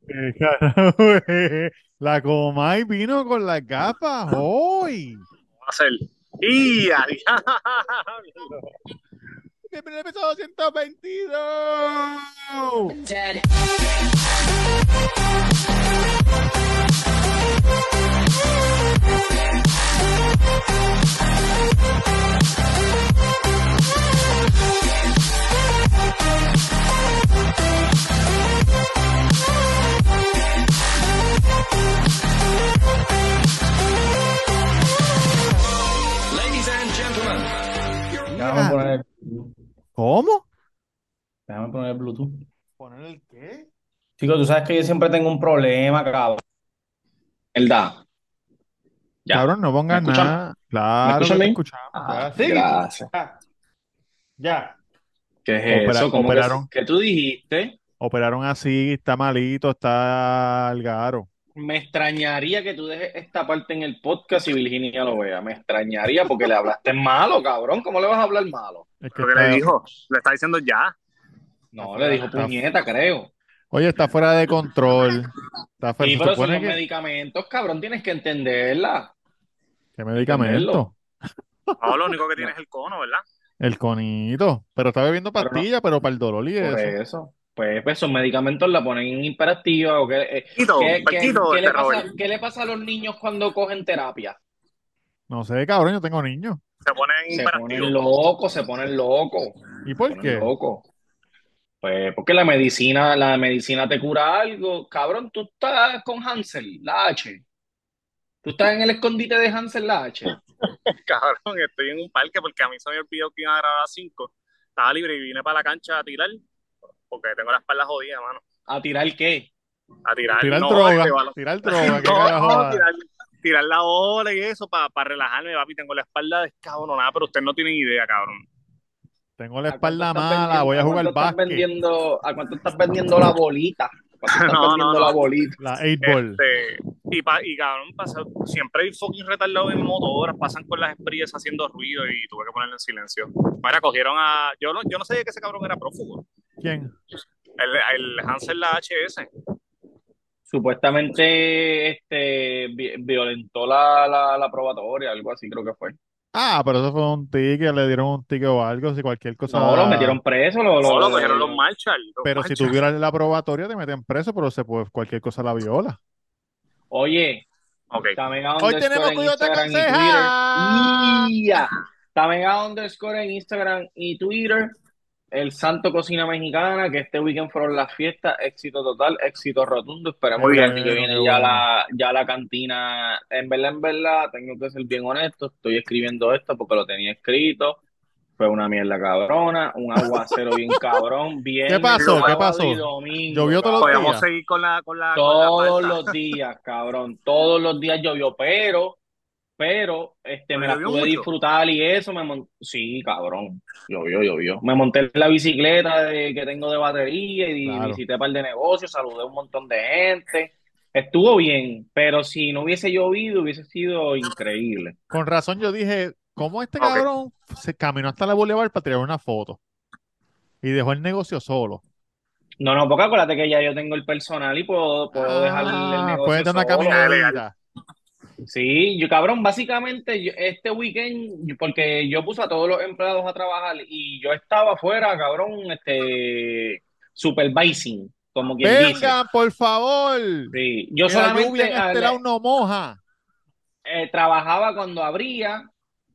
La Comay vino con las gafas hoy. Va a ser. ¡Y a diablo! Bienvenido al episodio 222. Dead. Ladies and gentlemen, Déjame poner, ¿Cómo? déjame poner el Bluetooth. ¿Poner el qué? Chicos, tú sabes que yo siempre tengo un problema, cabrón. ¿verdad? Ya. Cabrón, no pongas ¿Me nada. Claro te bien? escuchamos. Ah, sí. gracias. Ya. Ya. ¿Qué es Opera- eso? ¿Cómo que- que tú dijiste? Operaron así, está malito, está al garo. Me extrañaría que tú dejes esta parte en el podcast y Virginia lo vea. Me extrañaría porque le hablaste malo, cabrón. ¿Cómo le vas a hablar malo? Es que Lo que está- le dijo, le está diciendo ya. No, le dijo Está- puñeta, creo. Oye, está fuera de control. Está fuera, Sí, pero son supone los que... medicamentos, cabrón, tienes que entenderla. ¿Qué medicamento? No, lo único que tiene es el cono, ¿verdad? El conito. Pero está bebiendo Pero no- pastillas, pero para el dolor y Por eso. eso. Pues, pues esos medicamentos la ponen en hiperactiva o qué, eh, Quito, ¿qué, qué- Quito, qué este le pasa, Robert. qué le pasa a los niños cuando cogen terapia? No sé, cabrón, yo tengo niños. Se pone en Se ponen locos, se ponen locos. ¿Y por ponen qué? locos. Pues porque la medicina, la medicina te cura algo. Cabrón, tú estás con Hansel, la H. Tú estás en el escondite de Hansel, la H. Cabrón, estoy en un parque porque a mí se me olvidó que iba a grabar a las 5. Estaba libre y vine para la cancha a tirar. Porque tengo la espalda jodida, mano. ¿A tirar qué? A tirar. Tirar no, droga, este, tirar droga, No, tirar, tirar la bola y eso para relajarme, papi. Tengo la espalda descabronada, pero usted no tiene idea, cabrón. Tengo la ¿A espalda mala, voy a cuánto jugar estás básquet. vendiendo, ¿A cuánto estás vendiendo la bolita? ¿A cuánto estás No, no, vendiendo no. la bolita? La 8 ball. Este, y, pa, y cabrón, pasa, siempre hay fucking retardados en motoras, pasan con las esprías haciendo ruido y tuve que ponerlo en silencio. Mira, cogieron a. Yo no, yo no sabía que ese cabrón era prófugo. ¿Quién? El, el Hansel la HS. Supuestamente este, vi- violentó la, la, la probatoria, algo así creo que fue. Ah, pero eso fue un ticket, le dieron un ticket o algo, si cualquier cosa. No, lo metieron preso. Lo, No, lo- lo cogieron los Marshall. los Pero si tuvieras la probatoria te meten preso, pero se puede, cualquier cosa la viola. Oye, Ok. Tamega Hoy underscore tenemos en Cuyo te aconseja. ¡Ya! Tamega underscore en Instagram y Twitter. El Santo Cocina Mexicana, que este weekend fueron las fiestas. Éxito total, éxito rotundo. Esperemos Qué que el año que viene qué ya bueno. la, ya la cantina. En verdad, en verdad, tengo que ser bien honesto. Estoy escribiendo esto porque lo tenía escrito. Fue una mierda cabrona, un aguacero bien cabrón. Viernes, pasó? ¿Qué pasó? y domingo, ¿Llovió todos los días? seguir con la, con la, con la Todos los días, cabrón. Todos los días llovió, pero, pero, este, me ¿Pero la pude mucho? disfrutar y eso me mon- Sí, cabrón. Llovió, llovió. Me monté en la bicicleta de- que tengo de batería y Claro. visité un par de negocios, saludé a un montón de gente. Estuvo bien, pero si no hubiese llovido, hubiese sido increíble. Con razón yo dije, ¿cómo este cabrón se caminó hasta la Boulevard para tirar una foto? Y dejó el negocio solo. No, no, porque acuérdate que ya yo tengo el personal y puedo, puedo dejar el Ah, negocio puedes dar una solo. caminadita. Sí, yo cabrón, básicamente yo- este weekend, porque yo puse a todos los empleados a trabajar y yo estaba afuera, cabrón, este, supervising, como quien dice. Venga, por favor. Sí, yo que la solamente lluvia en este al- lado no moja. eh, trabajaba cuando abría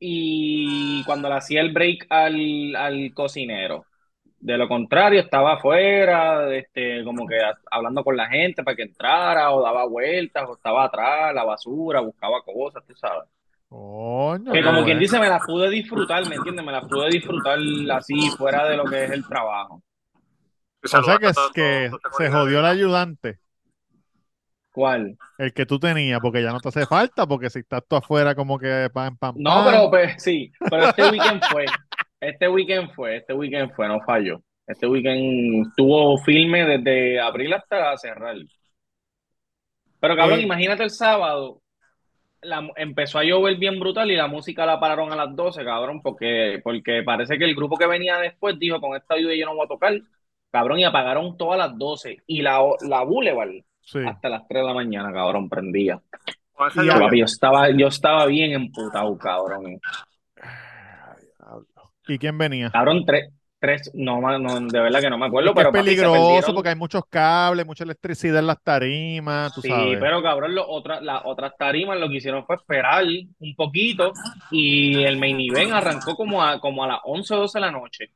y cuando le hacía el break al, al cocinero. De lo contrario, estaba afuera, este, como que a- hablando con la gente para que entrara, o daba vueltas, o estaba atrás, la basura, buscaba cosas, tú sabes. Coño, Que como quien dice, me las pude disfrutar, ¿me entiendes? Me las pude disfrutar así, fuera de lo que es el trabajo. O sea que, es se jodió el ayudante, ¿Cuál? el que tú tenías, porque ya no te hace falta, porque si estás tú afuera como que pam, pam, No, pam. pero pues sí, pero este weekend fue, este weekend fue, este weekend fue, no falló. Este weekend tuvo filme desde abril hasta cerrar. Pero cabrón, Eh. imagínate el sábado, la, empezó a llover bien brutal y la música la pararon a las 12, cabrón, porque, porque parece que el grupo que venía después dijo, con esta lluvia yo no voy a tocar, cabrón, y apagaron todas las 12. Y la, la Boulevard Sí. hasta las 3 de la mañana, cabrón, prendía. Y. Papi, yo estaba, yo estaba bien emputado, cabrón. ¿Y quién venía? Cabrón, tres, tres, no, de verdad que no me acuerdo, pero es peligroso porque hay muchos cables, mucha electricidad en las tarimas, tú Sí, sabes. pero cabrón, lo, otra, las otras tarimas lo que hicieron fue esperar un poquito y el main event arrancó como a, como a las 11 o 12 de la noche.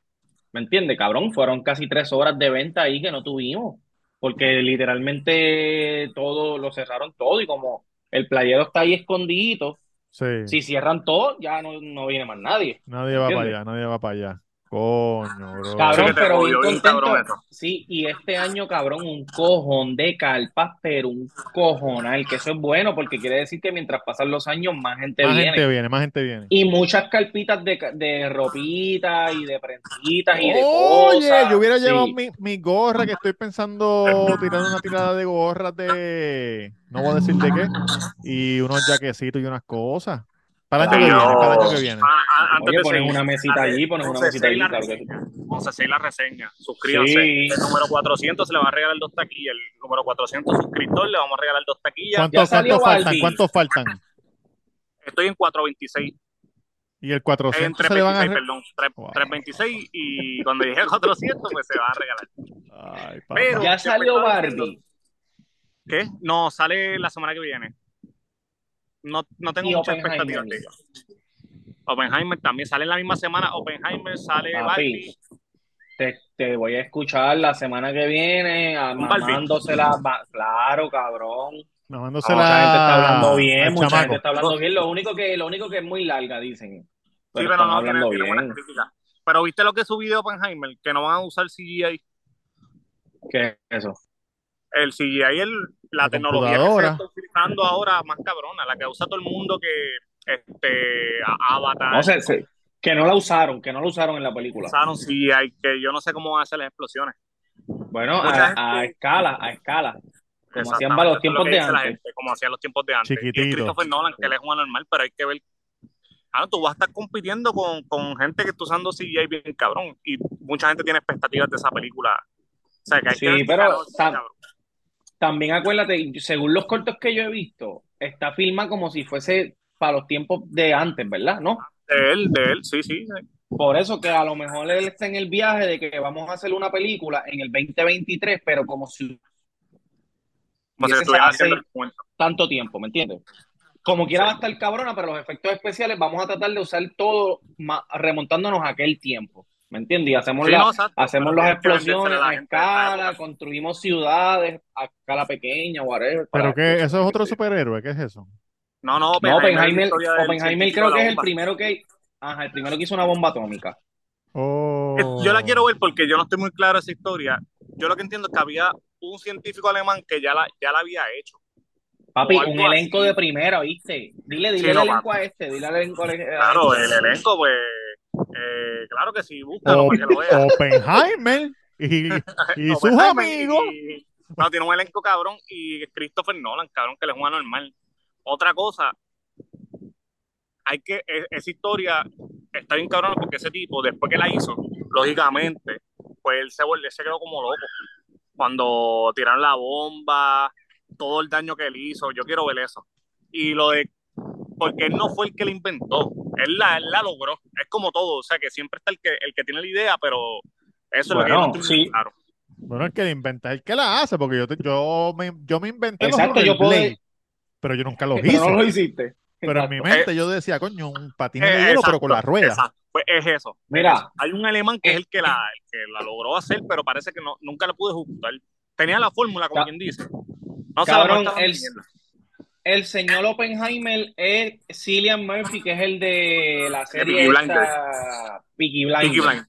¿Me entiendes, cabrón? Fueron casi tres horas de venta ahí que no tuvimos, porque literalmente todo lo cerraron todo y como el playero está ahí escondidito, Sí. si cierran todo, ya no, no viene más nadie. Nadie va para allá, nadie va para allá. Coño, bro. Cabrón, pero bien cabrón contento. Sí, y este año, cabrón, un cojón de carpas, pero un cojonal, que eso es bueno porque quiere decir que mientras pasan los años, más gente Más viene. gente viene, más gente viene. Y muchas carpitas de, de ropita y de prensitas y de Oye, cosas. yo hubiera Sí. llevado mi, mi gorra, que estoy pensando tirar una tirada de gorras de, no voy a decir de qué, y unos jaquecitos y unas cosas. Para el año que viene, para el año que viene. Ah, ah, antes Oye, seguir, una mesita allí, pones una 11 mesita allí, sí. reseña. 11 la reseña. Suscríbanse. Sí. El número 400 se le va a regalar dos taquillas. El número 400 suscriptor le vamos a regalar dos taquillas. ¿Cuántos, salió cuántos faltan? ¿Cuántos faltan? Estoy en 426. Y el En 400 se le van a... 326, re- perdón. Tres- Wow. 326 y cuando llegue a 400 pues se va a regalar. Ay. Pero- Ya salió Barbie. ¿Qué? No, sale la semana que viene. No, no tengo muchas expectativas de ella. Oppenheimer también sale en la misma semana. Oppenheimer sale Papi, Barbie. Te, te voy a escuchar la semana que viene, mamándosela. Claro, cabrón. Mamándose Mucha gente está hablando la... bien, mucha chamaco. gente está hablando bien. Lo único que, lo único que es muy larga, dicen. Sí, Pero no, tiene, tiene bien. críticas. Pero viste lo que subí de Oppenheimer, que no van a usar CGI. ¿Qué es eso? El CGI, el, la, La tecnología que se está utilizando ahora más cabrona, la que usa todo el mundo que este a- Avatar, No sé, sé, que no la usaron, que no la usaron en la película. usaron CGI, que yo no sé cómo van a hacer las explosiones. Bueno, a, escala, a escala. Como hacían los lo tiempos de antes. gente, como hacían los tiempos de antes. Y Chiquitito. Christopher Nolan, que él es un anormal, pero hay que ver. Ah, no, tú vas a estar compitiendo con, con gente que está usando CGI bien cabrón. Y mucha gente tiene expectativas de esa película. O sea, que hay Sí, que ver pero. También acuérdate, según los cortos que yo he visto, está filma como si fuese para los tiempos de antes, ¿verdad? ¿No? De él, de él, sí, sí. sí. Por eso que a lo mejor él está en el viaje de que vamos a hacer una película en el 2023, pero como si Como si hubiese estuvieran hace haciendo el cuento. tanto tiempo, ¿me entiendes? Como quiera va a estar cabrona, pero los efectos especiales vamos a tratar de usar todo remontándonos a aquel tiempo, ¿me entiendes? Y hacemos, Sí, la- no, exacto, hacemos las explosiones a escala, construimos ciudades a escala pequeña, whatever. Pero que eso es otro superhéroe, ¿qué es eso? No, no, No, Oppenheimer, la Oppenheimer, creo que es el primero que, ajá, el primero que hizo una bomba atómica. Oh. Yo la quiero ver porque yo no estoy muy claro de esa historia. Yo lo que entiendo es que había un científico alemán que ya la, ya la había hecho. Papi, un elenco así. de primera, ¿viste? Dile, dile Sí, el no, elenco papi. a este, dile al elenco a Claro, este. el elenco, pues, eh, claro que sí, búscalo O- para que lo veas. Oppenheimer y, y sus amigos. y- no, tiene un elenco cabrón y Christopher Nolan, cabrón, que le juega normal. Otra cosa, hay que, e- esa historia está bien cabrón porque ese tipo, después que la hizo, lógicamente, pues él se, él se quedó como loco. Cuando tiraron la bomba, todo el daño que él hizo, yo quiero ver eso. Y lo de, porque él no fue el que la inventó, él la, él la logró. Es como todo, o sea, que siempre está el que, el que tiene la idea, pero eso es lo que yo no estoy sí. claro. Bueno, el que la inventa, el que la hace, porque yo, te- yo, me, yo me inventé Exacto, los yo puedo- rollerblades, pero yo nunca los Pero hice. no lo hiciste. Pero en mi Exacto. mente yo decía, coño, un patín de Eh, hielo, pero con exacto, la rueda. Exacto, pues es eso. Mira. es eso. hay un alemán que es el que la, el que la logró hacer, pero parece que no, nunca la pude ejecutar. Tenía la fórmula, como quien dice. No Cabrón, el, el señor Oppenheimer es Cillian Murphy, que es el de la serie Peaky Blinders. Peaky Blinders. Peaky Blinders.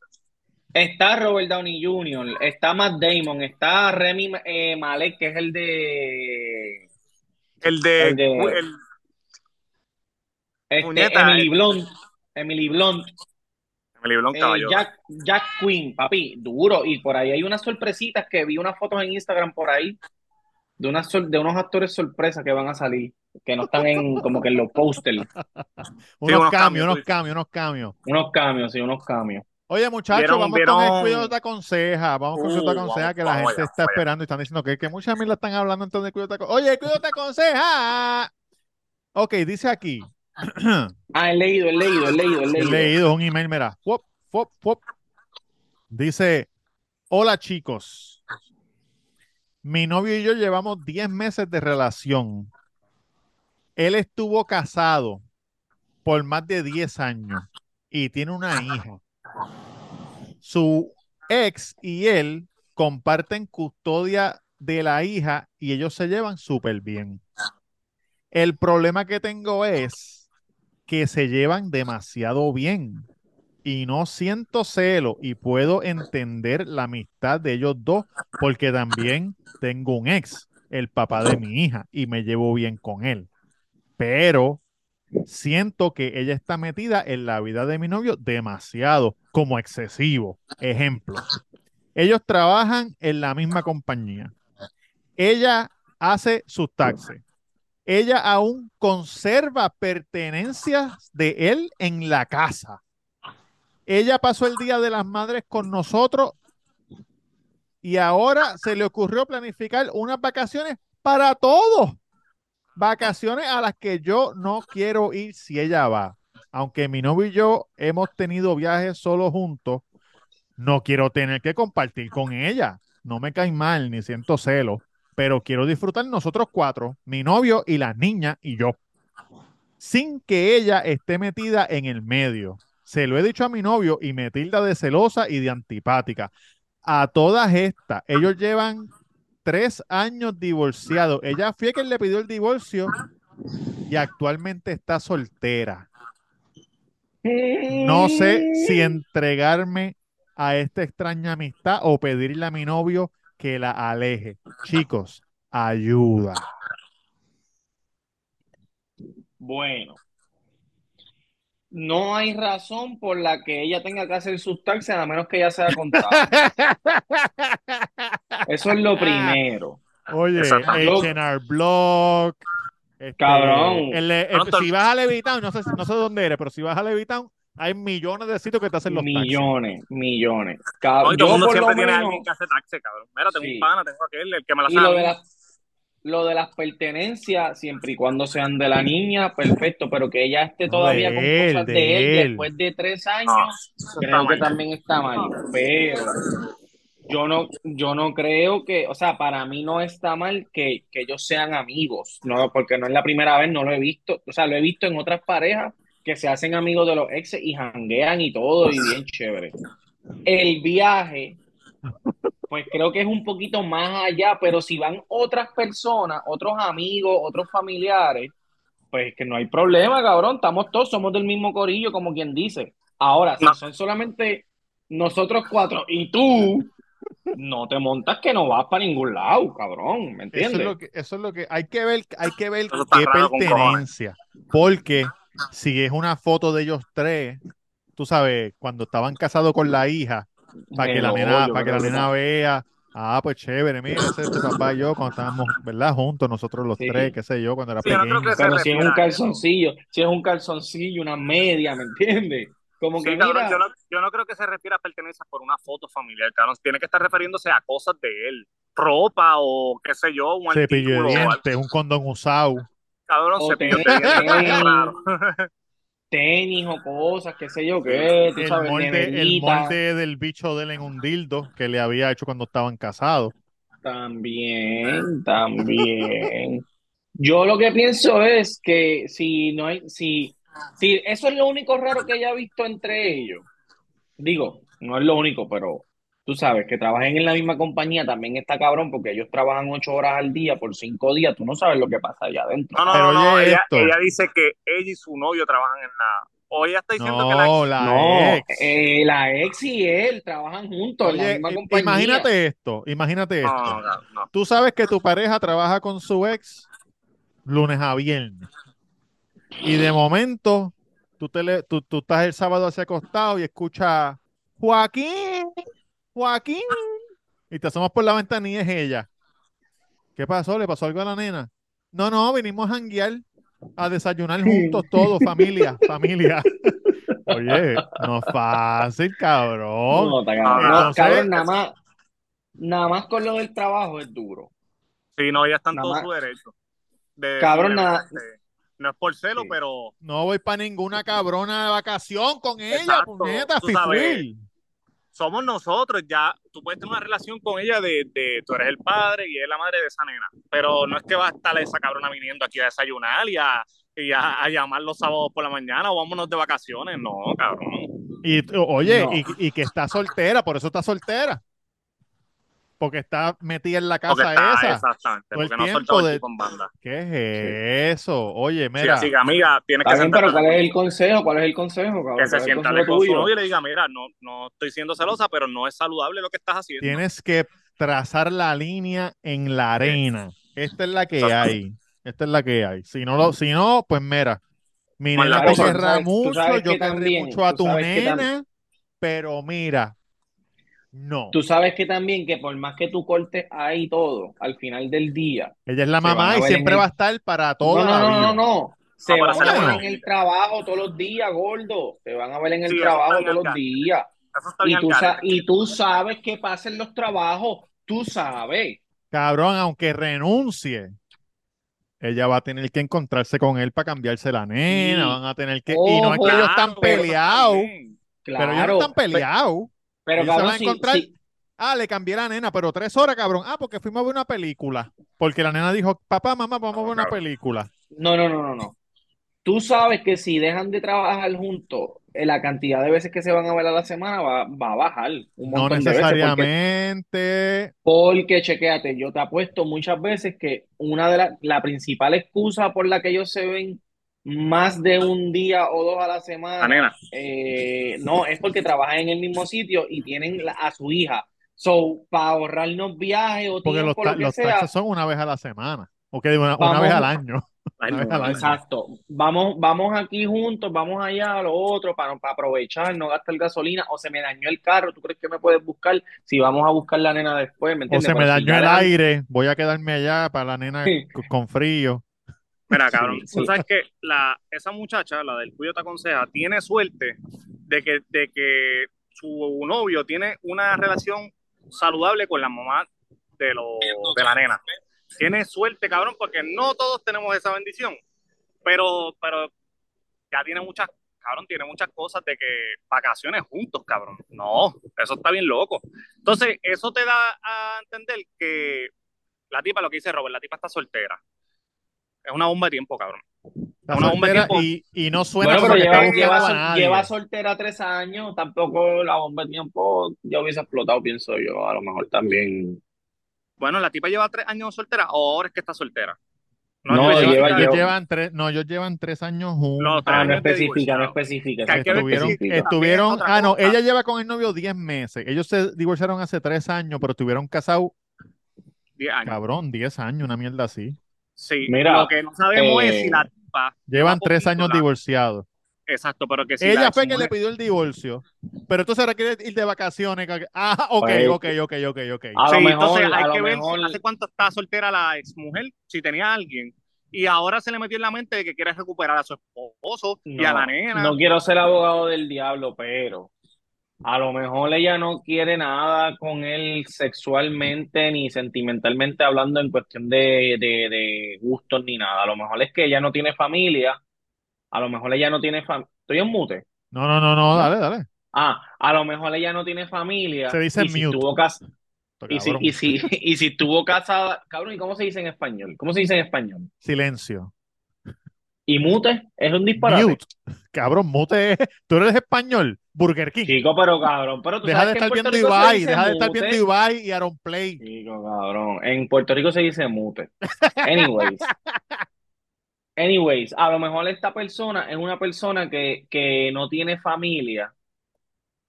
Está Robert Downey Jr., está Matt Damon, está Remy eh, Malek, que es el de El de, El de- el- este, Emily eh. Blunt. Emily Blunt, Emily Blunt, eh. Jack, Jack Quinn, papi, duro. Y por ahí hay unas sorpresitas que vi unas fotos en Instagram por ahí de, unas sor- de unos actores sorpresa que van a salir, que no están en como que en los pósters. Unos unos cambios, cambios, unos cambios, unos cambios. Unos cambios, sí, unos cambios. Oye, muchachos, Vieron- vamos con el vieron- cuidado te aconseja. Vamos con el cuidado te Uh, aconseja vamos, que la gente allá, está esperando y están diciendo que, que muchas mil están hablando entonces de cuidado te aconseja. Oye, el cuidado te aconseja. Ok, dice aquí. Ah, he leído, he leído, he leído, he He leído. leído un email, mira. Fop, fop, fop. Dice, hola chicos. Mi novio y yo llevamos 10 meses de relación. Él estuvo casado por más de 10 años y tiene una hija. Su ex y él comparten custodia de la hija y ellos se llevan súper bien. El problema que tengo es que se llevan demasiado bien y no siento celo y puedo entender la amistad de ellos dos porque también tengo un ex, el papá de mi hija, y me llevo bien con él. Pero siento que ella está metida en la vida de mi novio demasiado, como excesivo. Ejemplo, ellos trabajan en la misma compañía. Ella hace sus taxes. Ella aún conserva pertenencias de él en la casa. Ella pasó el Día de las Madres con nosotros y ahora se le ocurrió planificar unas vacaciones para todos. Vacaciones a las que yo no quiero ir si ella va. Aunque mi novio y yo hemos tenido viajes solo juntos, no quiero tener que compartir con ella. No me cae mal ni siento celos, pero quiero disfrutar nosotros cuatro, mi novio y las niñas y yo, sin que ella esté metida en el medio. Se lo he dicho a mi novio y me tilda de celosa y de antipática. A todas estas, ellos llevan tres años divorciados. Ella fue quien le pidió el divorcio y actualmente está soltera. No sé si entregarme a esta extraña amistad o pedirle a mi novio que la aleje. Chicos, ayuda. Bueno, no hay razón por la que ella tenga que hacer sus taxes a menos que ella sea contada. Eso es lo primero. Oye. H&R Block. este, Cabrón. el- el- Pronto- si vas a Levitown, no sé, no sé dónde eres, pero si vas a Levitown, hay millones de sitios que te hacen los taxis. Millones, millones. No, Cabrón, y todo el yo mundo por lo siempre tiene menos- alguien que hace taxi, cabrón. Mira, tengo Sí. un pana, tengo aquel, el que me la Y sabe. Lo de las, pertenencias, siempre y cuando sean de la niña, perfecto, pero que ella esté todavía con él, cosas de de él él. después de tres años, creo que mal. también está mal. Pero yo no, yo no creo que, o sea, para mí no está mal que, que ellos sean amigos, no, porque no es la primera vez, no lo he visto, o sea, lo he visto en otras parejas que se hacen amigos de los exes y janguean y todo, y bien chévere. El viaje, pues creo que es un poquito más allá, pero si van otras personas, otros amigos, otros familiares, pues que no hay problema, cabrón, estamos todos, somos del mismo corillo, como quien dice. Ahora, si No. son solamente nosotros cuatro y tú, no te montas que no vas para ningún lado, cabrón, ¿me Eso entiendes? es lo que, eso es lo que hay que ver, hay que ver Eso qué pertenencia. Porque si es una foto de ellos tres, tú sabes, cuando estaban casados con la hija, para que la nena, para que la nena vea, ah, pues chévere, mira, ese es tu papá y yo cuando estábamos, ¿verdad? Juntos, nosotros los Sí. tres, qué sé yo, cuando era Sí, pequeño. Pero si es un calzoncillo, si es un calzoncillo, una media, ¿me entiendes? Como Sí, que cabrón, mira, yo no, yo no creo que se refiera a pertenencias por una foto familiar, cabrón. Tiene que estar refiriéndose a cosas de él. Ropa o qué sé yo, un Cepillo de dientes, un condón usado. Cabrón, O cepillo de dientes. tenis o cosas, qué sé yo qué, tú El sabes, molde, el molde del bicho de él en un dildo que le había hecho cuando estaban casados. También, también. Yo lo que pienso es que si no hay, si, si eso es lo único raro que ella ha visto entre ellos, digo, no es lo único, pero tú sabes que trabajen en la misma compañía también está cabrón porque ellos trabajan ocho horas al día por cinco días, tú no sabes lo que pasa allá adentro. No, no, Pero no, Ella, dice que ella y su novio trabajan en la. O ella está diciendo que la ex- la No, ex. eh, la ex y él trabajan juntos en la Oye, misma i- compañía. imagínate esto, imagínate esto. no, no, no. Tú sabes que tu pareja trabaja con su ex lunes a viernes. Y de momento, tú, te le- tú, tú estás el sábado hacia acostado y escuchas Joaquín, Joaquín. Y te asomas por la ventanilla y es ella. ¿Qué pasó? ¿Le pasó algo a la nena? No, no, vinimos a janguear, a desayunar juntos todos, familia, familia. Oye, no es fácil, cabrón. No, cabrón. No, cabrón, nada más, nada más con lo del trabajo es duro. Sí, no, ya están Nada todos más- su derecho. De Cabrón, nada- no es por celo, Sí. pero No voy para ninguna cabrona de vacación con ella, Exacto, puñeta, fifuil. Somos nosotros ya. Tú puedes tener una relación con ella de, de tú eres el padre y es la madre de esa nena. Pero no es que va a estar esa cabrona viniendo aquí a desayunar y a, y a, a llamar los sábados por la mañana o vámonos de vacaciones. No, cabrón. Y oye, No. y, y que está soltera, por eso está soltera. Porque está metida en la Porque casa está, esa. exactamente. Todo el Porque no ha tiempo de- tipo en banda. ¿Qué es eso? Oye, Sí, mira, así que, amiga, tienes que pero sentarte ¿cuál es el consejo? ¿Cuál es el consejo, cabrón? que ¿Cuál se sienta con su novio y le diga, mira, no, no estoy siendo celosa, pero no es saludable lo que estás haciendo. tienes que trazar la línea en la arena. Esta es la que hay. Esta es la que hay. Si no, lo, si no pues mira, mi Con nena te mucho, yo también- mucho a tu nena, pero mira, no. Tú sabes que también que por más que tú cortes ahí todo, al final del día, Ella es la mamá y siempre el- va a estar para toda no, no, la no, vida. no, no. Se Ah, van a ver en el trabajo todos los días, gordo. Se van a ver en el Sí, trabajo todos los días. Y tú, y tú sabes qué pasa en los trabajos. Tú sabes. Cabrón, aunque renuncie, ella va a tener que encontrarse con él para cambiarse la nena, Sí. van a tener que... Y no es que ellos están Claro, pero peleados, bien. pero ellos no Claro. están Pe- peleados. Pero, se cabrón, van a Ah, le cambié la nena, pero tres horas, cabrón. Ah, porque fuimos a ver una película. Porque la nena dijo, papá, mamá, vamos a ver una película. No, no, no, no, no. Tú sabes que si dejan de trabajar juntos, eh, la cantidad de veces que se van a ver a la semana va, va a bajar un No veces. Porque, necesariamente. porque, chequéate, yo te apuesto muchas veces que una de las, la principal excusa por la que ellos se ven más de un día o dos a la La semana, nena. eh, no, es porque trabajan en el mismo sitio y tienen la- a su hija. So, para ahorrarnos viajes o Porque los, ta- lo que los sea, taxes son una vez a la semana. Ok, una, una vez al año. Ay, Una vez no, al año. Exacto. Vamos, vamos aquí juntos, vamos allá a lo otro para, para aprovechar, no gastar gasolina, o se me dañó el carro, ¿tú crees que me puedes buscar? Si vamos a buscar la nena después, ¿me O entiendes? se me Pero dañó el aire, voy a quedarme allá para la nena Sí. con frío. Mira, cabrón, sí. tú sabes que la, esa muchacha, la del cuyo te aconseja, tiene suerte de que, de que su novio tiene una relación saludable con la mamá de, lo, de la nena. Tiene suerte, cabrón, porque no todos tenemos esa bendición. Pero, pero ya tiene muchas, cabrón, tiene muchas cosas de que vacaciones juntos, cabrón. No, eso está bien loco. Entonces, eso te da a entender que la tipa, lo que dice Robert, la tipa está soltera. Es una bomba de tiempo, cabrón. Está Una bomba de tiempo. y, y no suena Bueno, pero lleva, sol- soltera tres años, tampoco la bomba de tiempo ya hubiese explotado, pienso yo, a lo mejor también. Bueno, la tipa lleva tres años soltera o ahora es que está soltera. No, lleva- Ellos lleva- llevan tres, no, ellos llevan tres años juntos. No, Ah, no especifica, no especifica. Que que Estuvieron, estuvieron, es ah, no, ella lleva con el novio 10 meses. Ellos se divorciaron hace tres años, pero estuvieron casados, Diez años. cabrón, 10 años, una mierda así. Sí, Mira, lo que no sabemos eh, es si la tipa. Llevan lleva tres años divorciados. Exacto, pero que si Ella la fue que le pidió el divorcio, pero entonces ahora quiere ir de vacaciones. Ah, ok, Pues, ok, ok, ok, ok. A Sí, lo mejor, entonces hay que ver mejor, si hace cuánto está soltera la exmujer, si tenía a alguien, y ahora se le metió en la mente de que quiere recuperar a su esposo y a la nena. no quiero ser abogado del diablo, pero a lo mejor ella no quiere nada con él sexualmente ni sentimentalmente hablando en cuestión de, de, de gustos ni nada. A lo mejor es que ella no tiene familia, a lo mejor ella no tiene familia. Estoy en mute. No, no, no, no, dale, dale. Ah, a lo mejor ella no tiene familia Se dice y si mute. estuvo cas- y si, y si, y si estuvo casada, cabrón, ¿y cómo se dice en español? ¿Cómo se dice en español? Silencio. Y mute es un disparate. Mute. Cabrón, mute. es- Tú eres español. Burger King. Chico, pero cabrón, pero tú Deja de sabes estar viendo Ibai. Deja de estar viendo Ibai y Aaron Play. Chico, cabrón. En Puerto Rico se dice mute. Anyways. Anyways, a lo mejor esta persona es una persona que, que no tiene familia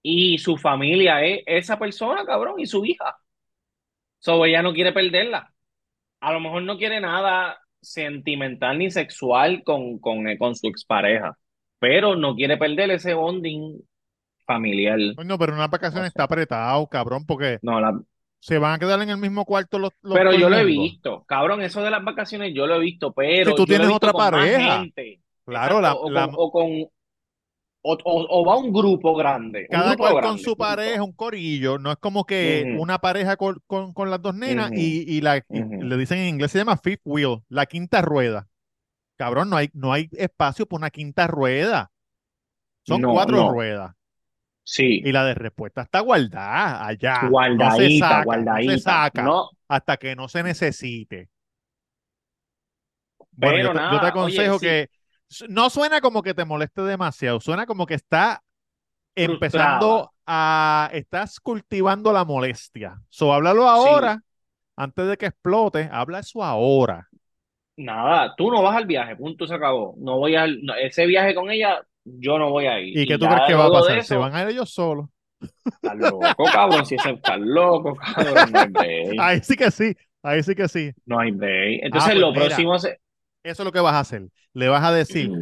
y su familia es esa persona, cabrón, y su hija. So ella no quiere perderla. A lo mejor no quiere nada sentimental ni sexual con, con, eh, con su expareja, pero no quiere perder ese bonding familiar. Coño, pero una vacación No está apretado, cabrón, porque No, la, se van a quedar en el mismo cuarto los, los Pero yo lo he visto, cabrón, eso de las vacaciones yo lo he visto, pero Si tú yo lo he tienes visto otra con más pareja. gente. Claro, Exacto, la- o la- con, o con, o, o- o va un grupo grande, un Cada grupo cual con su pareja, un corillo. No es como que una pareja con, con- con las dos nenas y, y la, y le dicen en inglés, se llama fifth wheel, la quinta rueda. Cabrón, no hay, no hay espacio para una quinta rueda. Son No, cuatro no. ruedas. Sí, Y la de respuesta está guardada allá. No se guardadita, saca, no guardadita. se saca hasta que no se necesite. Bueno, Pero yo te, yo te nada, oye, aconsejo sí. No suena como que te moleste demasiado, suena como que está Frustrada. empezando a, estás cultivando la molestia. So, háblalo ahora, antes de que explote, habla eso ahora. nada, tú no vas al viaje, punto, se acabó. No voy al, no, ese viaje con ella, yo no voy a ir. ¿Y qué tú crees que va a pasar? ¿Se eso, van a ir ellos solos? Estás loco, cabrón, si ese está loco, cabrón, no hay break. Ahí sí que sí, ahí sí que sí. No hay break. Entonces, pues lo mira. próximo se- Eso es lo que vas a hacer. Le vas a decir,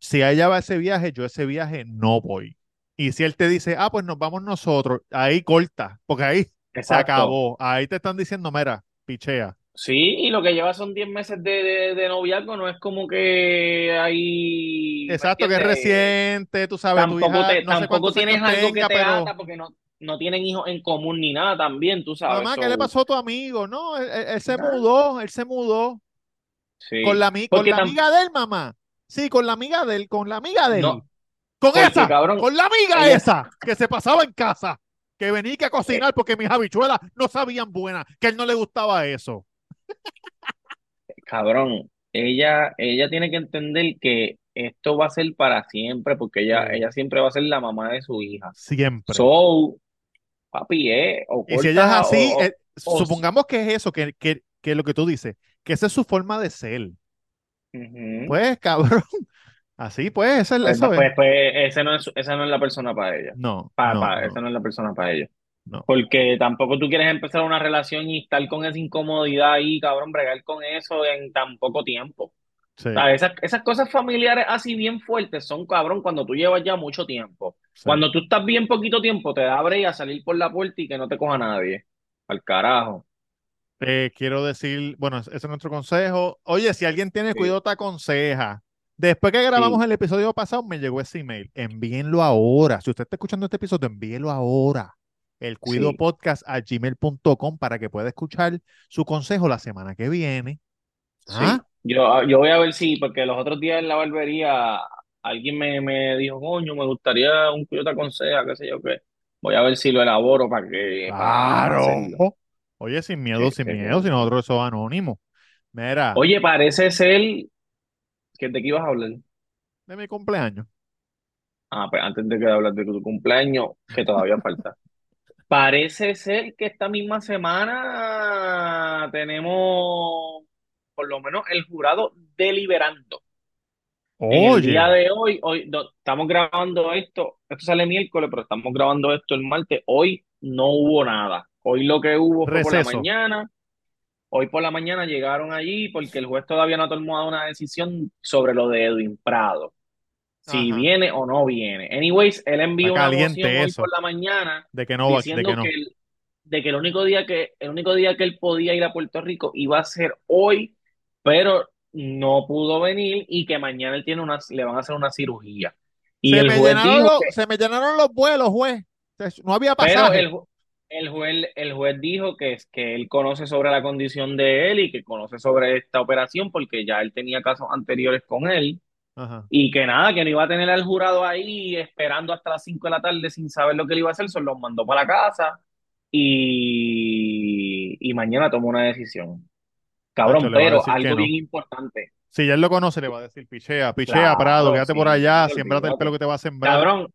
si a ella va a ese viaje, yo a ese viaje no voy. Y si él te dice, ah, pues nos vamos nosotros, ahí corta, porque ahí se acabó. Ahí te están diciendo, mira, pichea. Sí, y lo que lleva son 10 meses de, de, de noviazgo, no es como que hay. ¿me Exacto, que es reciente, tú sabes, tu Tampoco, hija, te, no sé tampoco tienes algo tenga, que te pero ata porque no, no tienen hijos en común ni nada también, tú sabes. mamá, ¿qué so, le pasó a tu amigo? No, él, él- él se mudó, él se mudó sí. con la, con la amiga de él, mamá. Sí, con la amiga de él, con la amiga de él. No, con porque, esa, cabrón, con la amiga ella- esa, que se pasaba en casa, que venía que a cocinar porque mis habichuelas no sabían buenas, que a él no le gustaba eso. Cabrón, ella, ella tiene que entender que esto va a ser para siempre, porque ella, Sí. ella siempre va a ser la mamá de su hija. Siempre. So, papi, eh, o y si ella es así, o- eh, o- supongamos que es eso, que, que, que lo que tú dices, que esa es su forma de ser. Pues, cabrón, así pues, esa es, Pues, eso pues, es. pues, ese no es, esa no es la persona para ella. No, Pa- no, pa- no, esa no es la persona para ella. no. Porque tampoco tú quieres empezar una relación y estar con esa incomodidad ahí, cabrón, bregar con eso en tan poco tiempo. Sí, O sea, esas, esas cosas familiares así bien fuertes son, cabrón, cuando tú llevas ya mucho tiempo. sí. Cuando tú estás bien poquito tiempo, te da a salir por la puerta y que no te coja nadie. Al carajo. Eh, quiero decir, bueno, ese es nuestro consejo. Oye, si alguien tiene Sí. cuidado, te aconseja. Después que grabamos Sí. el episodio pasado, me llegó ese email. Envíenlo ahora. Si usted está escuchando este episodio, envíelo ahora. El cuido Sí. podcast a gmail.com para que pueda escuchar su consejo la semana que viene. Sí. ¿Ah? Yo, yo voy a ver si, porque los otros días en la barbería alguien me, me dijo, coño, me gustaría un cuyo te aconseja, qué sé yo qué. Voy a ver si lo elaboro para que, Claro. Oye, sin miedo, Sí, sin sí, miedo, sí. si nosotros somos anónimos. Mira, Oye, parece ser que de qué ibas a hablar. de mi cumpleaños. Ah, pues antes de que hablar de tu cumpleaños, que todavía falta. Parece ser que esta misma semana tenemos por lo menos el jurado deliberando. En el Oye, día de hoy, hoy no, estamos grabando esto, esto sale miércoles, pero estamos grabando esto el martes. Hoy no hubo nada. Hoy lo que hubo fue por la mañana. Hoy por la mañana llegaron allí porque el juez todavía no ha tomado una decisión sobre lo de Edwin Prado. Si Ajá. viene o no viene. Anyways, él envió una moción hoy eso. por la mañana de que no va, de diciendo que no. que el, de que el único día que el único día que él podía ir a Puerto Rico iba a ser hoy, pero no pudo venir y que mañana él tiene una, le van a hacer una cirugía. Y Se el me juez llenaron dijo los, que, se me llenaron los vuelos, juez. No había pasaje. El, ju- el juez, el juez dijo que, es que él conoce sobre la condición de él y que conoce sobre esta operación porque ya él tenía casos anteriores con él. Ajá. Y que nada, que no iba a tener al jurado ahí esperando hasta las 5 de la tarde sin saber lo que él iba a hacer, solo los mandó para la casa y, y mañana tomó una decisión. Cabrón, Nacho, le pero algo no. bien importante. Si ya él lo conoce, le va a decir, pichea, pichea, Claro, Prado, quédate por allá, siembrate el pelo que te va a sembrar. Cabrón,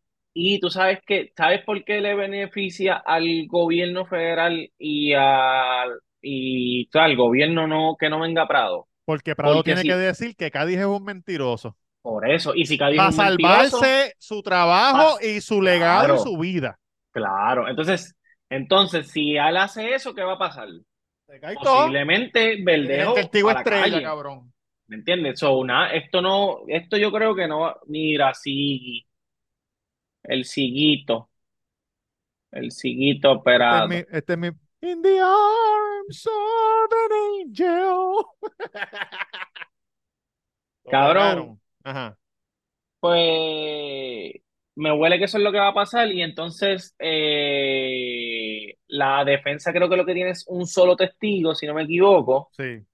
y tú sabes que, ¿sabes por qué le beneficia al gobierno federal y al y o sea, al gobierno no que no venga Prado? Porque Prado Porque tiene si, que decir que Cádiz es un mentiroso. por eso, y si Cádiz Para es un mentiroso, salvarse su trabajo y su legado y su vida. claro. Entonces, entonces, si él hace eso, ¿qué va a pasar? Se cae todo. Posiblemente el Verdejo testigo estrella, calle. cabrón. ¿Me entiendes? So, esto no, esto yo creo que no va. Mira, sí, el siguito, el siguito Este es operado. mi, este es mi. In the arms of an angel. Cabrón. Ajá. pues me huele que eso es lo que va a pasar y entonces eh, la defensa creo que lo que tiene es un solo testigo, si no me equivoco. Sí.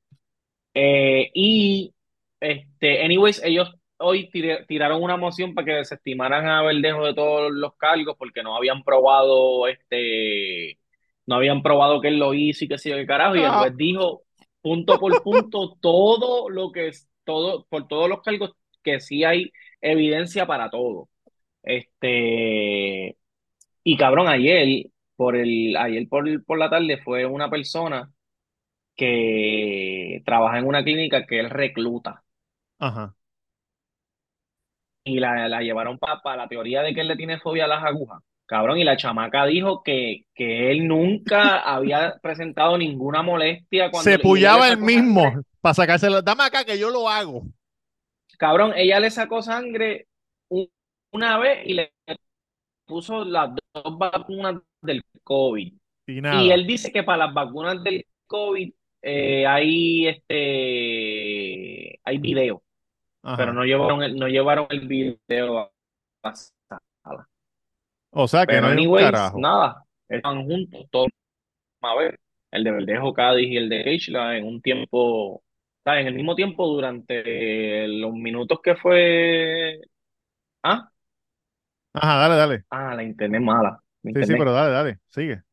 Eh, y, este, anyways, ellos hoy tire- tiraron una moción para que desestimaran a Verdejo de todos los cargos porque no habían probado, este, no habían probado que él lo hizo y que sé yo qué carajo. Y el juez dijo, punto por punto, todo lo que es, todo, por todos los cargos, que sí hay evidencia para todo. Este, y cabrón, ayer, por el, ayer por, por la tarde fue una persona que trabaja en una clínica que él recluta Ajá. Y la, la llevaron para la teoría de que él le tiene fobia a las agujas. Cabrón, y la chamaca dijo que, que él nunca había presentado ninguna molestia cuando Se pullaba sacó mismo sangre. para sacárselo. Dame acá que yo lo hago. Cabrón, ella le sacó sangre un- una vez y le puso las dos vacunas del COVID. Y él dice que para las vacunas del COVID eh, hay este hay video, Ajá. pero no llevaron el, no llevaron el video a la sala. O sea que Pero no hay un anyways, carajo. nada, están juntos todos a ver. El de Verdejo Cádiz y el de Keishla en un tiempo, ¿sabes? En el mismo tiempo durante los minutos que fue. Ah, Ajá, dale, dale. ah, la internet mala. La Sí, sí, pero dale, dale. Sigue.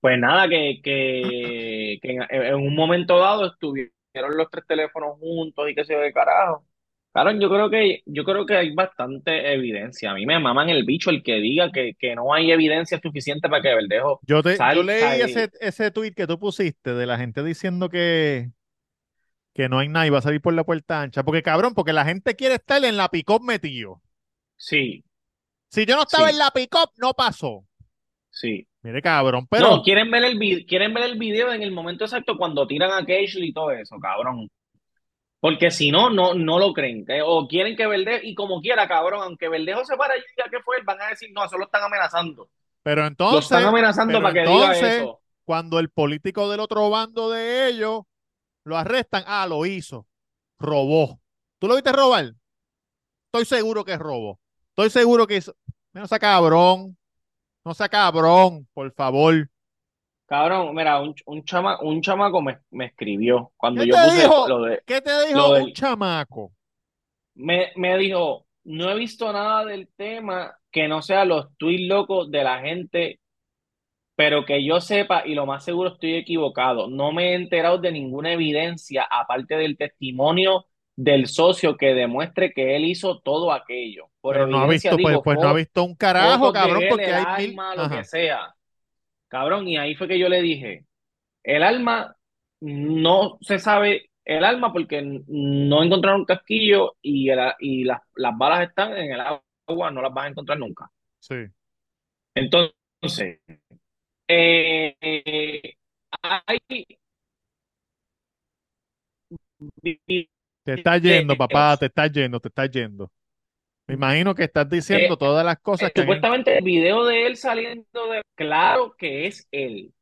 Pues nada, que, que, que en, en un momento dado estuvieron los tres teléfonos juntos y qué sé yo de carajo. Claro, yo creo que, yo creo que hay bastante evidencia. A mí me maman el bicho el que diga que, que no hay evidencia suficiente para que Verdejo Yo, te, yo sal- leí ese, ese tweet que tú pusiste de la gente diciendo que, que no hay nada y va a salir por la puerta ancha. Porque cabrón, porque la gente quiere estar en la pick-up metido. Sí, Si yo no estaba Sí. en la pick-up, no pasó. sí. Mire, cabrón, pero No, quieren ver el video, quieren ver el video en el momento exacto cuando tiran a Cashley y todo eso, cabrón. Porque si no, no, no lo creen. ¿eh? O quieren que Verdejo, y como quiera, cabrón, aunque Verdejo se para allí, ya que fue, van a decir, no, eso lo están amenazando. pero Lo entonces, están amenazando para que diga entonces, eso. cuando el político del otro bando de ellos lo arrestan, ah, lo hizo, robó. ¿Tú lo viste robar? Estoy seguro que robó. Estoy seguro que hizo. No sea cabrón, no sea cabrón, por favor. Cabrón, mira, un, un, chama, un chamaco me, me escribió cuando ¿Qué yo te puse dijo? lo de, ¿Qué te dijo lo un del- chamaco? me, me dijo, no he visto nada del tema que no sea los tweets locos de la gente, pero que yo sepa, y lo más seguro estoy equivocado, no me he enterado de ninguna evidencia, aparte del testimonio del socio que demuestre que él hizo todo aquello. Por Pero no ha visto, pues, digo, pues no ha visto un carajo, cabrón, él, porque hay mil. alma, lo que sea. Cabrón, y ahí fue que yo le dije, el alma no se sabe el alma porque no encontraron casquillo y, el- y las, las balas están en el agua, no las vas a encontrar nunca. Sí. Entonces, eh, eh, hay Te estás yendo, papá, te estás yendo, te estás yendo. Me imagino que estás diciendo Eh, todas las cosas que supuestamente el video de él saliendo de claro que es él,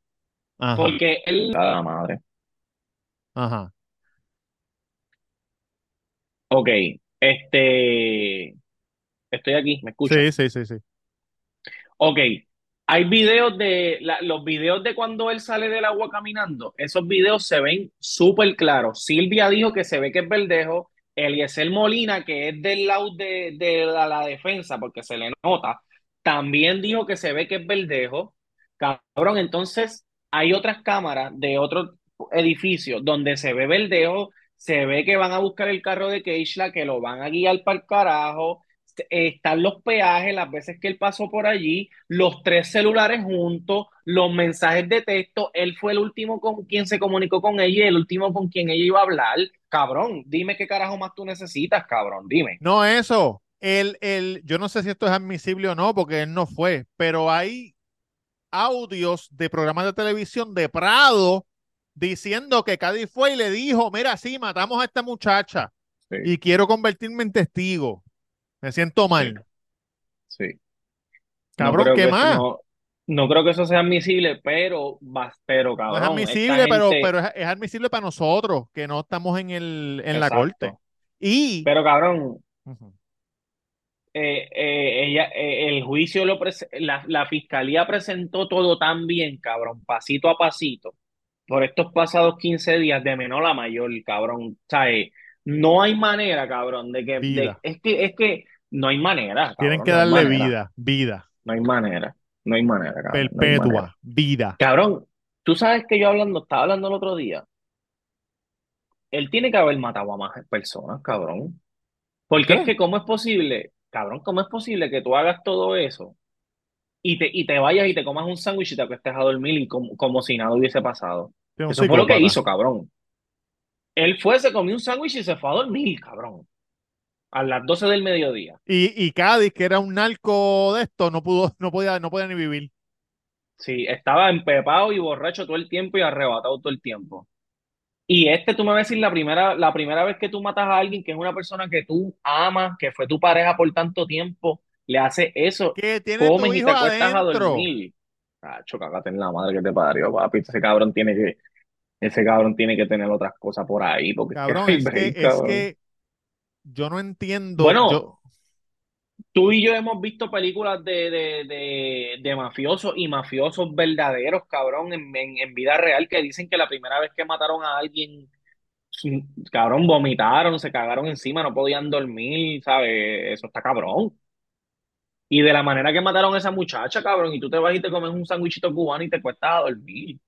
Ajá, porque él la madre. ajá. Ok, este estoy aquí, ¿me escuchas? Sí, sí, sí, sí. Ok, hay videos de los videos de cuando él sale del agua caminando. Esos videos se ven súper claros. Silvia dijo que se ve que es Verdejo. Eliezer Molina, que es del lado de, de la, la defensa, porque se le nota, también dijo que se ve que es Verdejo. Cabrón, entonces hay otras cámaras de otros edificios donde se ve Verdejo, se ve que van a buscar el carro de Keishla, que lo van a guiar para el carajo están los peajes, las veces que él pasó por allí, los tres celulares juntos, los mensajes de texto, él fue el último con quien se comunicó con ella y el último con quien ella iba a hablar. Cabrón, dime qué carajo más tú necesitas, cabrón, dime. No, eso. El, el, yo no sé si esto es admisible o no, porque él no fue, pero hay audios de programas de televisión de Prado diciendo que Cádiz fue y le dijo, mira, sí, matamos a esta muchacha Sí. y quiero convertirme en testigo. Me siento mal. Sí. Cabrón, ¿qué más? No, no creo que eso sea admisible, pero, pero No cabrón, es admisible, pero, gente- pero es, es admisible para nosotros, que no estamos en el, en la corte. Y Pero cabrón, eh, eh, ella, eh, el juicio lo prese- la, la fiscalía presentó todo tan bien, cabrón, pasito a pasito, por estos pasados 15 días de menor a mayor, cabrón. ¿Sabes? No hay manera, cabrón, de que, de- es que, es que no hay manera, Tienen que no darle vida, vida, no hay manera, no hay manera, cabrón, no hay manera. perpetua, vida. Cabrón, tú sabes que yo hablando, estaba hablando el otro día, él tiene que haber matado a más personas, cabrón. Porque qué? es que, ¿cómo es posible? Cabrón, ¿cómo es posible que tú hagas todo eso y te, y te vayas y te comas un sándwich y te acuestes a dormir y como, como si nada hubiese pasado? Eso fue lo que hizo, cabrón. Él fue, se comió un sándwich y se fue a dormir, cabrón. A las 12 del mediodía. Y, y Cádiz, que era un narco de esto, no pudo, no podía, no podía ni vivir. Sí, estaba empepado y borracho todo el tiempo y arrebatado todo el tiempo. Y este, tú me vas a decir, la primera, la primera vez que tú matas a alguien que es una persona que tú amas, que fue tu pareja por tanto tiempo, le hace eso, Que tiene tu comes y hijo te acuestas a dormir. Cacho, cagate en la madre que te parió, papi. Ese cabrón tiene que, ese cabrón tiene que tener otras cosas por ahí, porque es que no Cabrón, hay es que, break, es cabrón. que yo no entiendo. Bueno, Yo, tú y yo hemos visto películas de, de, de, de mafiosos y mafiosos verdaderos, cabrón, en, en, en vida real, que dicen que la primera vez que mataron a alguien, cabrón, vomitaron, se cagaron encima, no podían dormir, ¿sabes? Eso está cabrón. Y de la manera que mataron a esa muchacha, cabrón, y tú te vas y te comes un sándwichito cubano y te cuestas a dormir,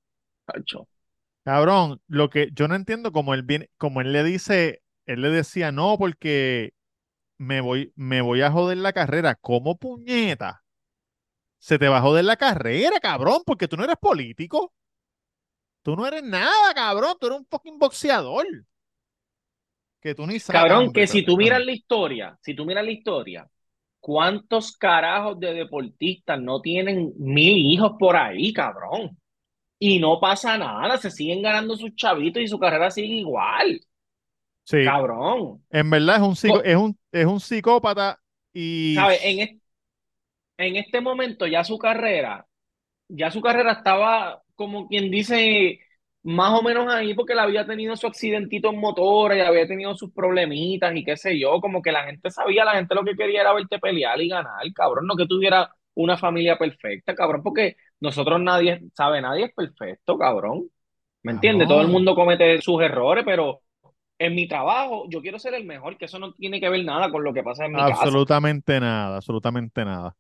cacho. cabrón, lo que yo no entiendo como él viene, como él le dice, él le decía, no, porque me voy, me voy a joder la carrera. ¿Cómo puñeta? Se te va a joder la carrera, cabrón, porque tú no eres político. Tú no eres nada, cabrón. Tú eres un fucking boxeador. Que tú ni sabes. Cabrón, que si tú miras la historia, si tú miras la historia, ¿cuántos carajos de deportistas no tienen mil hijos por ahí, cabrón? Y no pasa nada, se siguen ganando sus chavitos y su carrera sigue igual, Sí, cabrón. en verdad es un, psico- es un, es un psicópata y ¿Sabes? En, es- en este momento ya su carrera, ya su carrera estaba como quien dice, más o menos ahí porque él había tenido su accidentito en motora y había tenido sus problemitas y qué sé yo, como que la gente sabía, la gente lo que quería era verte pelear y ganar, cabrón, no que tuviera una familia perfecta, cabrón, porque nosotros nadie, sabe, nadie es perfecto, cabrón, ¿me entiendes? Todo el mundo comete sus errores, pero en mi trabajo yo quiero ser el mejor, que eso no tiene que ver nada con lo que pasa en mi casa, absolutamente nada, absolutamente nada.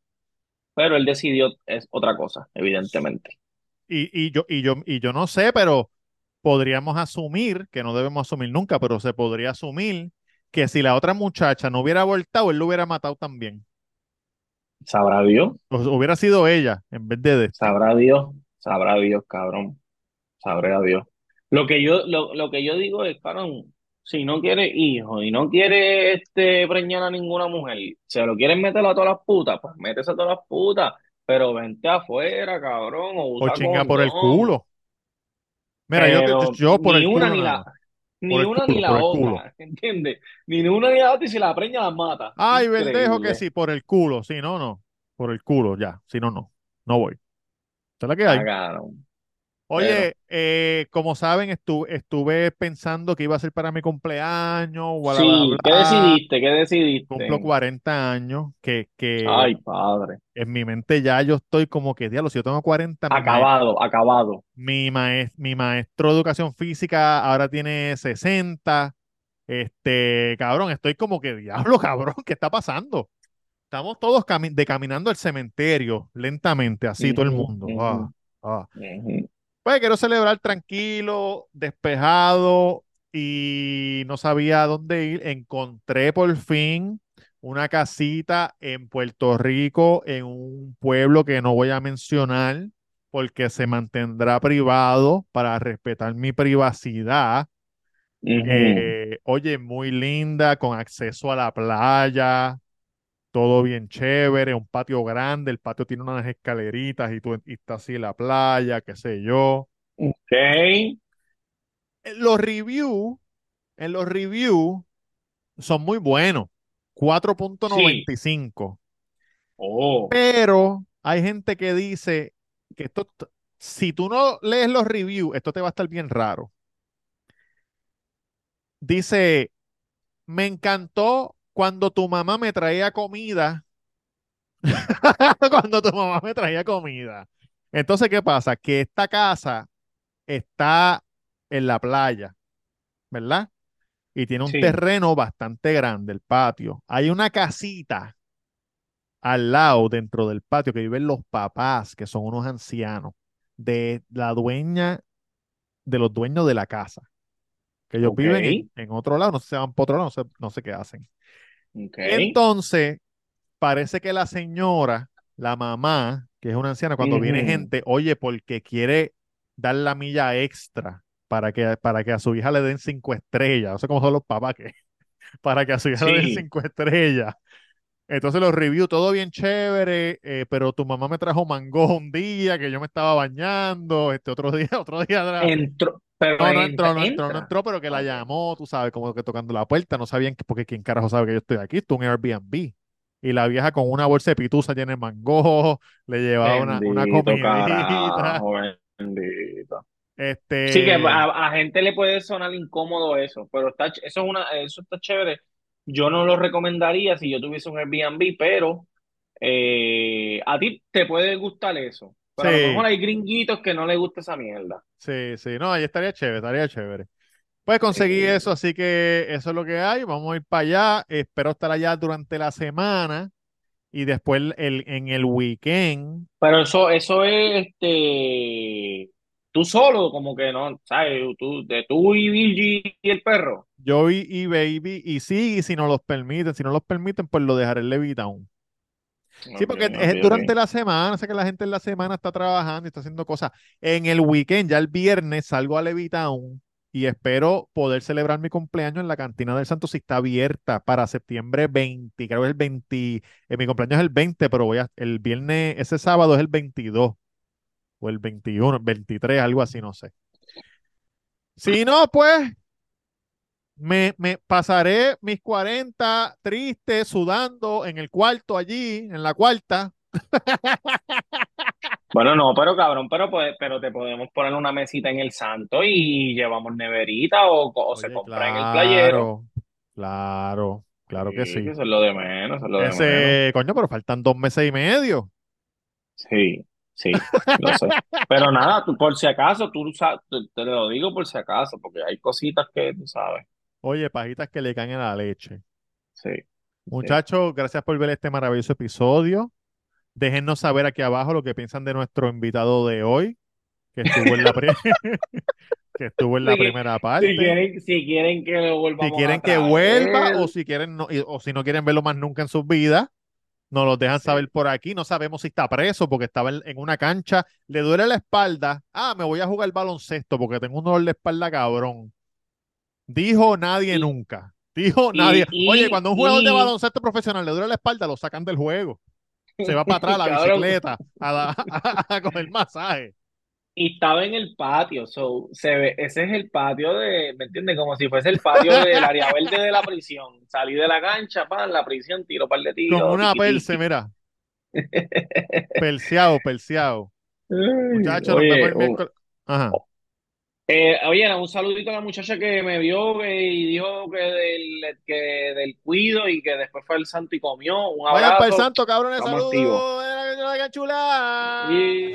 pero él decidió es otra cosa, evidentemente. Y, y yo, y yo, y yo no sé, pero podríamos asumir, que no debemos asumir nunca, pero se podría asumir que si la otra muchacha no hubiera abortado, él lo hubiera matado también. Sabrá Dios. O hubiera sido ella en vez de, de este. Sabrá Dios, sabrá Dios, cabrón. Sabrá Dios. Lo que yo, lo, lo que yo digo es, cabrón, si no quiere hijo y no quiere este preñar a ninguna mujer, se lo quieren meter a todas las putas, pues métese a todas las putas, pero vente afuera, cabrón, o chinga por el culo. Mira, yo, Pero yo por ni el una culo ni la, ni Por una culo, ni la otra, ¿entiendes? Ni una ni la otra y si la preña la mata. Ay, verdejo que sí, por el culo. Si no, no. Por el culo, ya. Si no, no. No voy. Esa es la que hay. Ah. Pero, Oye, eh, como saben, estu- estuve pensando que iba a ser para mi cumpleaños, bla, bla, sí, ¿qué decidiste? ¿Qué Cumplo decidiste? 40 años, que, que Ay, padre. en mi mente ya yo estoy como que, diablo, si yo tengo 40, mi, maes- Acabado, acabado. mi, mi maestro de educación física ahora tiene 60. Este, cabrón, estoy como que, diablo, cabrón, ¿qué está pasando? Estamos todos cami- de caminando al cementerio, lentamente, así todo el mundo. ujú, Ah, ah. ujú. Pues quiero celebrar tranquilo, despejado y no sabía dónde ir. Encontré por fin una casita en Puerto Rico, en un pueblo que no voy a mencionar porque se mantendrá privado para respetar mi privacidad. Eh, oye, muy linda, con acceso a la playa, todo bien chévere, un patio grande, el patio tiene unas escaleritas y tú y está así la playa, qué sé yo. Ok. Los reviews, en los reviews son muy buenos, Sí. 4.95, Oh. pero hay gente que dice que esto, si tú no lees los reviews, esto te va a estar bien raro. Dice, me encantó cuando tu mamá me traía comida, cuando tu mamá me traía comida. Entonces, ¿qué pasa? Que esta casa está en la playa, ¿verdad? Y tiene un Sí. terreno bastante grande, el patio. Hay una casita al lado, dentro del patio, que viven los papás, que son unos ancianos, de la dueña, de los dueños de la casa. Que ellos viven en, en otro lado, no sé si se van por otro lado, no sé, no sé qué hacen. Entonces, parece que la señora, la mamá, que es una anciana, cuando viene gente, oye, porque quiere dar la milla extra para que, para que a su hija le den cinco estrellas. No sé cómo son los papás que para que a su hija le den cinco estrellas. Entonces los reviews, todo bien chévere, eh, pero tu mamá me trajo mango un día que yo me estaba bañando, este otro día, otro día atrás. Entró, pero No, no entra- entró, no entró, no entró, pero que la llamó, tú sabes, como que tocando la puerta, no sabían que, porque quién carajo sabe que yo estoy aquí, es un Airbnb. Y la vieja con una bolsa de pituza llena de mango, le llevaba una, una Bendito comidita. carajo, bendito. Este, Sí, que a, a gente le puede sonar incómodo eso, pero está, eso es una, eso está chévere. Yo no lo recomendaría si yo tuviese un Airbnb, pero eh, a ti te puede gustar eso. Pero a Sí. lo mejor hay gringuitos que no les gusta esa mierda. sí, sí, no, ahí estaría chévere, estaría chévere. Pues conseguí Sí. eso, así que eso es lo que hay. Vamos a ir para allá. Espero estar allá durante la semana y después el, en el weekend. Pero eso, eso es este tú solo, como que no, ¿sabes? Tú, de tú y Virgi y el perro. Yo y, y Baby, y sí, y si no los permiten, si no los permiten, pues lo dejaré en Levitown. Sí, porque es durante la semana, sé que la gente en la semana está trabajando y está haciendo cosas. En el weekend, ya el viernes, salgo a Levitown y espero poder celebrar mi cumpleaños en la cantina del Santo si está abierta para septiembre 20, creo que es el 20, eh, mi cumpleaños es el 20, pero voy a, el viernes, ese sábado es el 22 o el 21, 23, algo así, no sé. Si no, pues me, me pasaré mis 40 tristes, sudando en el cuarto allí, en la cuarta. Bueno, no, pero cabrón, pero, pues, pero te podemos poner una mesita en el santo y llevamos neverita o, o se compra en el playero. claro, claro, que sí. Eso es lo de menos, eso es lo de menos. Coño, pero faltan dos meses y medio. Sí, sí, lo sé. Pero nada, tú por si acaso, tú te, te lo digo por si acaso, porque hay cositas que tú sabes. Oye, pajitas que le caen en la leche. Sí. Muchachos, gracias por ver este maravilloso episodio. Déjennos saber aquí abajo lo que piensan de nuestro invitado de hoy, que estuvo en la, que estuvo en la Si- primera parte. Si quieren, si quieren que lo Si volvamos quieren a que vuelva o si quieren no- o si no quieren verlo más nunca en sus vidas, nos lo dejan Sí. saber por aquí. No sabemos si está preso porque estaba en, en una cancha, le duele la espalda. Ah, me voy a jugar baloncesto porque tengo un dolor de espalda cabrón. Dijo nadie Y- nunca. Dijo y- nadie. y- Oye, cuando un jugador de baloncesto profesional le duele la espalda, lo sacan del juego. Se va para atrás a la bicicleta a, coger masaje. Y estaba en el patio, so, se ve, ese es el patio de, ¿me entiendes? Como si fuese el patio del área verde de la prisión. Salí de la cancha, pan, la prisión, tiro par de tiros. Como una perse, mira. Perseado, perseado. Muchachos, nos vemos el oh, miércoles. Ajá. Eh, oye, un saludito a la muchacha que me vio que, y dijo que del, que del cuido y que después fue al santo y comió. Un abrazo. Vayan para el santo, cabrones, saludos. Era chula. Y...